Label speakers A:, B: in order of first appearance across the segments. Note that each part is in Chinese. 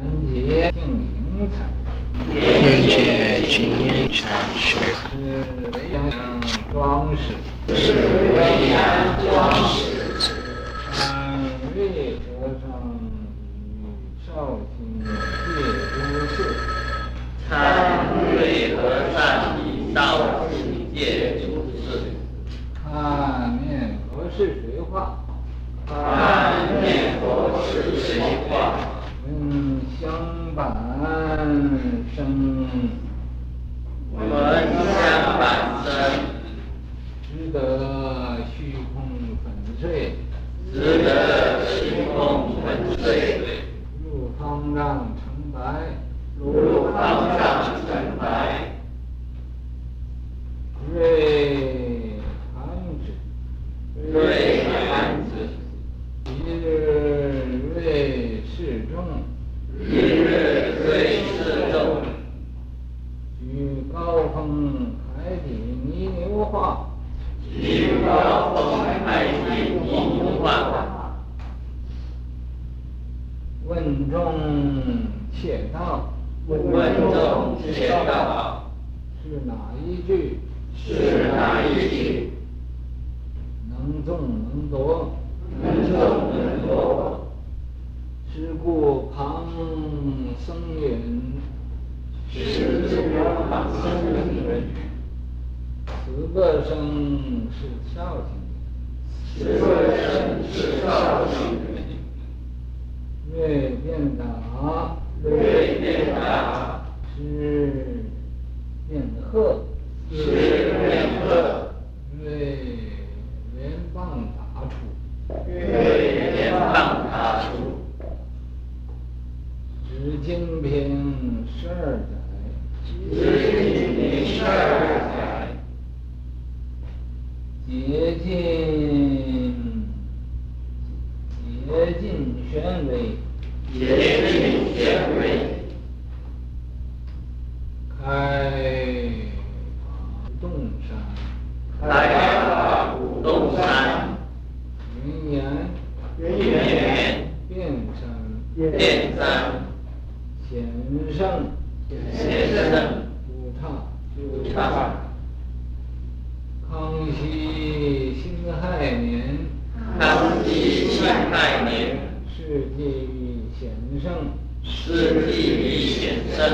A: 元节净灵禅师，
B: 元节净灵禅师
A: 是维扬庄师，
B: 是维扬庄师，
A: 三位和尚与绍兴戒诸寺，
B: 三位和尚与绍兴戒诸寺，
A: 看念佛是谁画？
B: 看念佛是谁画？
A: 闻香板声，
B: 闻香板生，
A: 值得虚空粉碎，
B: 值得虚空粉碎，
A: 入方丈成白，
B: 入方丈成白，
A: 瑞涵子，
B: 瑞涵子，
A: 一日瑞示众，
B: 一日瑞示众，
A: 举高峰海底泥牛画，
B: 举高峰海底泥牛画，
A: 问众窃道，
B: 问众窃道，
A: 是哪一句？
B: 是哪一句？
A: 能纵能夺，
B: 能纵能夺，
A: 是故旁僧允，
B: 是故旁僧允，
A: 此个僧是绍兴，
B: 此个僧是绍兴，
A: 瑞便达，
B: 瑞便达，
A: 是辩鹤，
B: 是辩鹤，
A: 瑞连棒打出，
B: 瑞连棒打出，
A: 知经平十二载，
B: 知经平十二载，
A: 竭尽竭尽玄微，
B: 竭尽玄微，
A: 开洞山，
B: 开法鼓动山，
A: 云岩，
B: 云岩，
A: 遍山，
B: 遍山，
A: 显圣，
B: 显圣，
A: 武杼，
B: 武杼，
A: 康熙辛亥年，
B: 康熙辛亥年，
A: 世纪显圣，
B: 世纪显圣，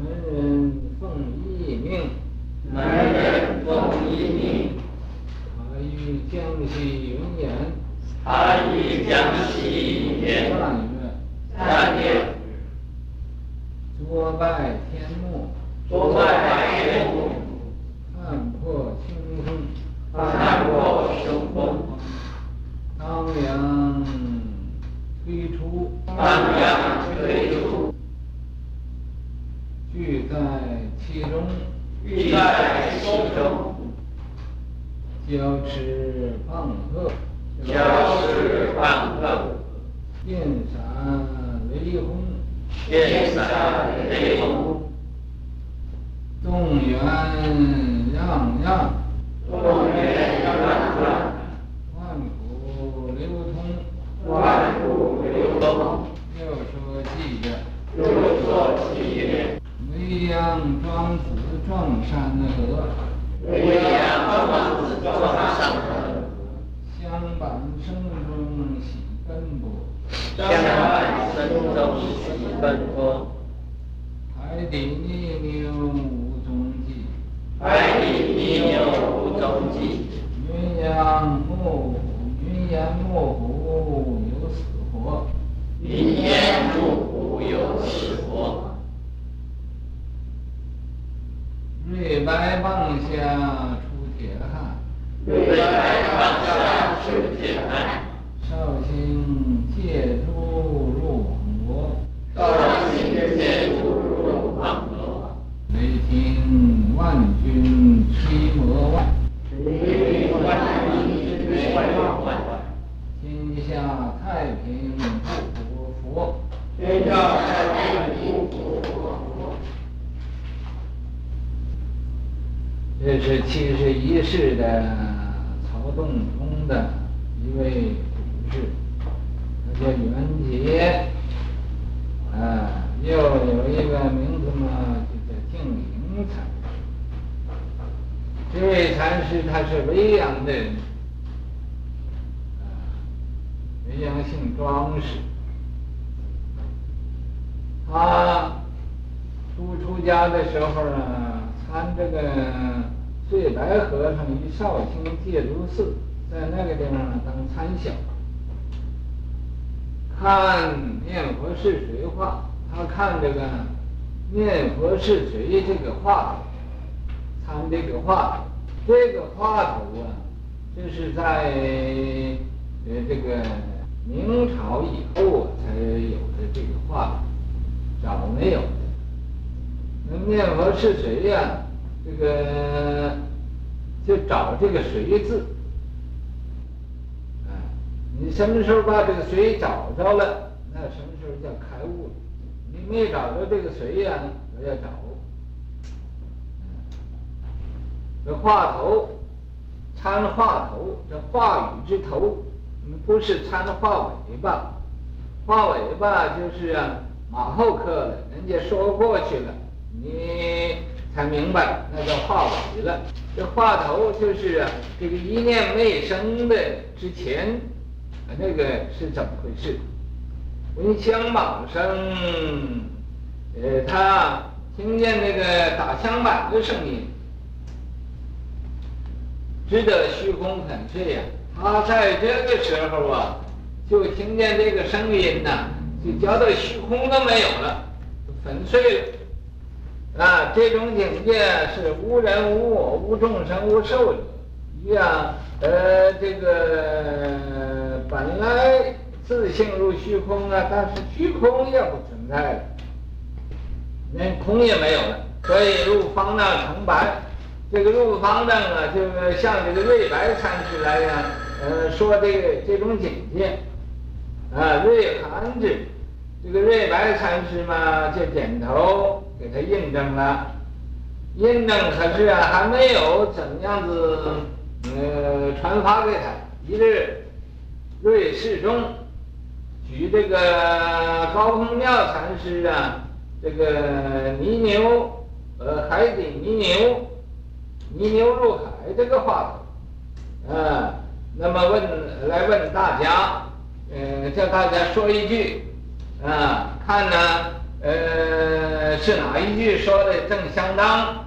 A: 门人奉一命，
B: 门人奉一命，
A: 他于江西云岩，
B: 他于江西云岩，
A: 三月，
B: 三月，
A: 卓拜天目，
B: 卓拜天目，
A: 看破胸风，
B: 看破胸风，
A: 当阳推出，
B: 当阳推出，
A: 具在其中，
B: 具在其中，
A: 交持棒喝，
B: 交持棒喝，
A: 电闪雷轰，
B: 电闪雷轰，
A: 动员攘攘，
B: 动员攘攘，
A: 万古流通，
B: 万古流通，
A: 又说偈曰，
B: 又说偈曰，
A: 维扬庄子撞山河，
B: 维扬庄子撞山河，
A: 相伴声中喜奔波，
B: 相伴声中喜奔波，
A: 海底泥流，
B: 海底泥牛无踪迹，
A: 云岩幕云岩幕府有死活，
B: 云岩幕府有死活。
A: 瑞白棒下出铁汉，
B: 瑞白棒下出铁汉，
A: 绍兴戒诸入网罗，
B: 绍兴戒诸入网罗，
A: 雷霆万军摧魔外，
B: 雷霆万军摧魔外，
A: 天下太平不古佛，
B: 天下太平不古佛。
A: 这是七是的曹洞宗的一位祖师，他叫元杰，啊。又有一个名字嘛，就叫净灵禅师。这位禅师他是维阳的人，啊，维阳姓庄氏。他初出家的时候呢，参这个岁白和尚于绍兴戒毒寺，在那个地方当参详，看念佛是谁画。他看这个念佛是谁这个画，参这个画，这个画头啊，这是在呃这个明朝以后才有的这个画头，早没有的。那念佛是谁呀、这个就找这个谁字，啊，你什么时候把这个谁找着了，那什么时候叫开悟了。你没找着这个谁呀？我要找。这话头，参话头，这话语之头，不是参话尾巴。话尾巴就是啊，马后课了，人家说过去了，你才明白，那叫话尾了。这话头就是啊，这个一念没生的之前，那个是怎么回事？闻香榜声，呃，他听见那个打香板的声音，知道虚空粉碎呀。他在这个时候啊，就听见这个声音呐，就觉得虚空都没有了，粉碎了。啊，这种境界是无人无我无众生无寿的，一样，呃，这个本来。自性入虚空啊，但是虚空也不存在了，连空也没有了，所以入方丈成白。这个入方丈啊，就是像这个瑞白禅师来呀，呃，说这个这种境界，啊，瑞涵之，这个瑞白禅师嘛，就点头给他印证了，印证可是啊，还没有怎么样子，呃，传发给他。一日，瑞士中。举这个高空妙禅师啊，这个泥牛，呃，海底泥牛，泥牛入海这个话头，啊，那么问来问大家，呃，叫大家说一句，啊，看呢，呃，是哪一句说的正相当，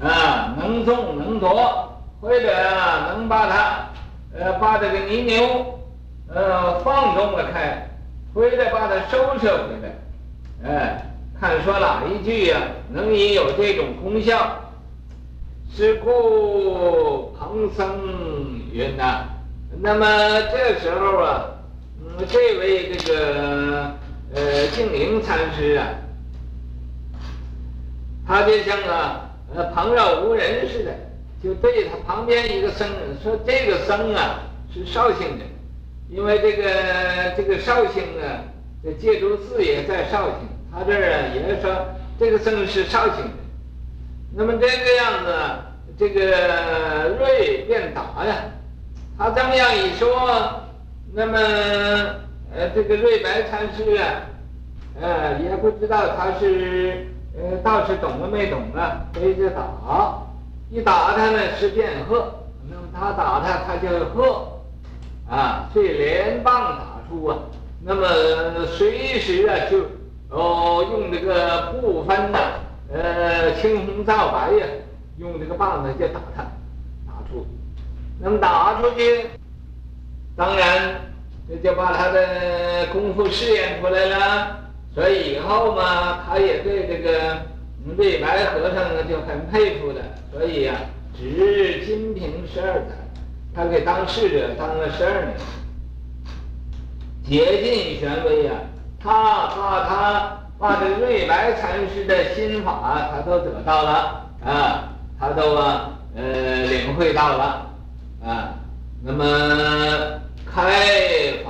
A: 啊，能纵能夺，或者能把它，呃，把这个泥牛。呃，放纵了开，或者把它收摄回来，哎，看说哪一句呀、啊，能以有这种功效？是故彭僧云呐。那么这时候啊，嗯，这位这个呃净明禅师啊，他就像啊呃旁若无人似的，就对他旁边一个僧人说：“这个僧啊是绍兴的。”因为这个这个绍兴啊，这戒毒寺也在绍兴，他这儿啊也说这个僧是绍兴的。那么这个样子，这个瑞便答呀，他这么样一说，那么呃这个瑞白禅师啊，呃也不知道他是呃到底懂了没懂啊，所以就打，一打他呢是便喝，那么他打他他就喝。啊，所以连棒打出啊，那么随时啊就哦用这个不分呐，呃青红皂白呀，用这个棒子就打他，打出，那么打出去，当然这就把他的功夫试验出来了。所以以后嘛，他也对这个瑞白和尚呢就很佩服的，所以呀、啊，值金瓶十二载。他给当侍者当了十二年，竭尽权威呀，他他他把这瑞白禅师的心法他都得到了啊，他都啊呃领会到了啊。那么开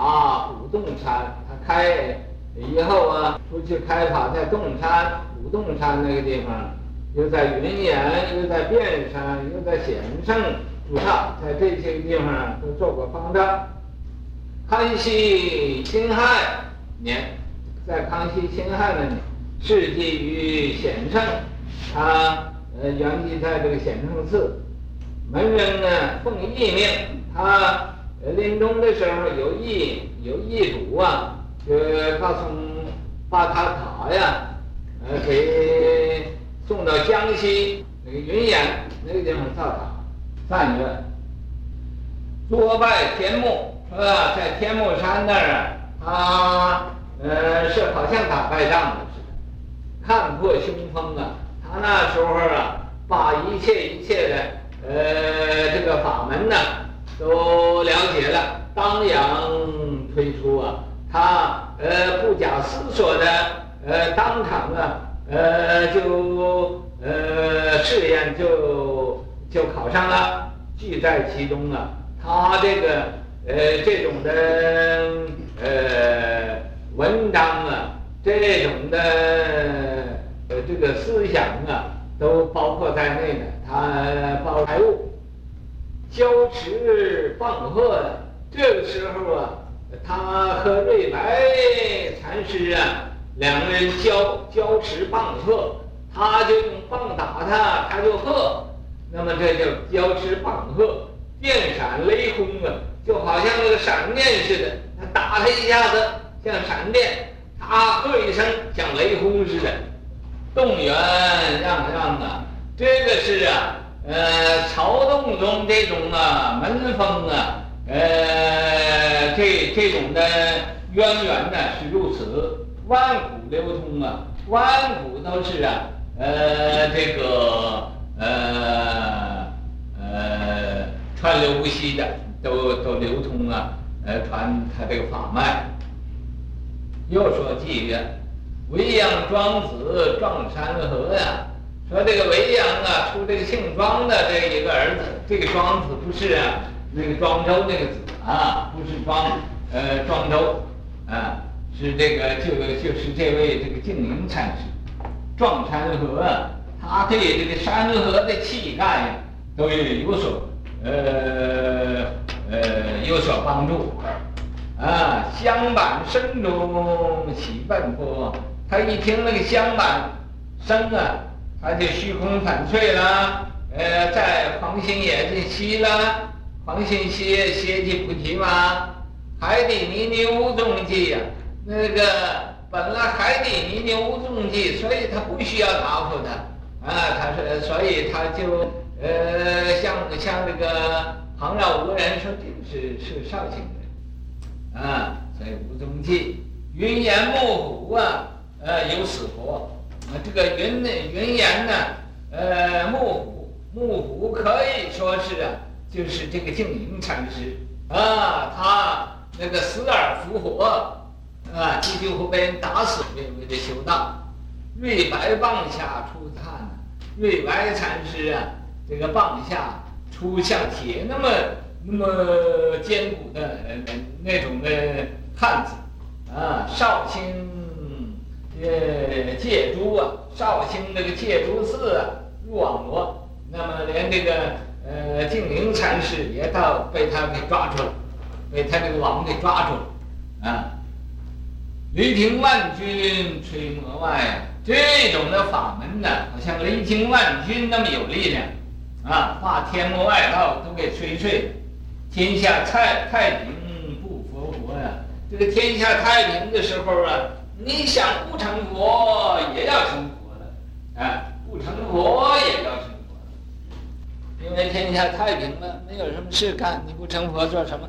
A: 啊古洞山，他开以后啊，出去开法在洞山古洞山那个地方，又在云岩，又在遍山，又在显圣。主上在这些地方都做过方丈。康熙辛亥年，在康熙辛亥那年，侍祭于显圣，他呃原籍在这个显圣寺，门人呢奉义命，他临终的时候有意有意嘱啊，就告诉把他塔呀，呃给送到江西那个云岩那个地方造塔，三月。多拜天目，是吧？在天目山那儿，他呃是好像打败仗的似的，看破凶风啊。他那时候啊，把一切一切的呃这个法门呢都了解了，当阳推出啊。他呃不假思索的呃当场啊呃就呃试验就就考上了，记在其中啊。他这个呃这种的呃文章啊，这种的呃这个思想啊，都包括在内的。他包财务，交持棒喝的。这个时候啊，他和瑞白禅师啊两个人交交持棒喝，他就用棒打他，他就喝。那么这叫交持棒喝。电闪雷轰啊，就好像那个闪电似的，他打他一下子像闪电，他喝一声像雷轰似的，动员让让啊。这个是啊，呃，曹洞宗这种啊门风啊，呃，这这种的渊源呢是如此，万古流通啊，万古都是啊，呃，这个呃呃。川流不息的，都都流通啊，呃，传他这个法脉。又说偈曰：“未央庄子壮山河呀。”说这个维阳啊，出这个姓庄的这一个儿子，这个庄子不是啊，那个庄周那个子啊，不是庄呃庄周啊，是这个就就是这位这个净灵禅师。壮山河，他对这个山河的气概呀，都有所。呃呃，有所帮助啊！香板声中起奔波，他一听那个香板声啊，他就虚空粉碎了。呃，在狂心也就息了，狂心歇歇即菩提嘛。海底泥泞无踪迹呀，那个本来海底泥泞无踪迹，所以他不需要答复的啊。他说，所以他就。呃，像像这个旁绕无人说是是绍兴的，啊，所以无踪迹。云岩木虎啊，呃，有死活。这个云呢云岩呢，呃，木虎木虎可以说是啊，就是这个净灵禅师啊，他那个死而复活，啊，急救后被人打死，为为了修道。瑞白棒下出炭，瑞白禅师啊。这个棒下出像铁那么那么坚固的那那种的汉子啊，绍兴呃戒珠啊，绍兴那个戒珠寺啊入网罗，那么连这个呃净灵禅师也到被他给抓住了，被他这个网给抓住了啊！雷霆万钧吹魔外，这种的法门呢，好像雷霆万钧那么有力量。啊，把天魔外道都给吹碎，天下太太平不佛国呀！这个天下太平的时候啊，你想不成佛也要成佛的，啊，不成佛也要成佛了，因为天下太平了，没有什么事干，你不成佛做什么？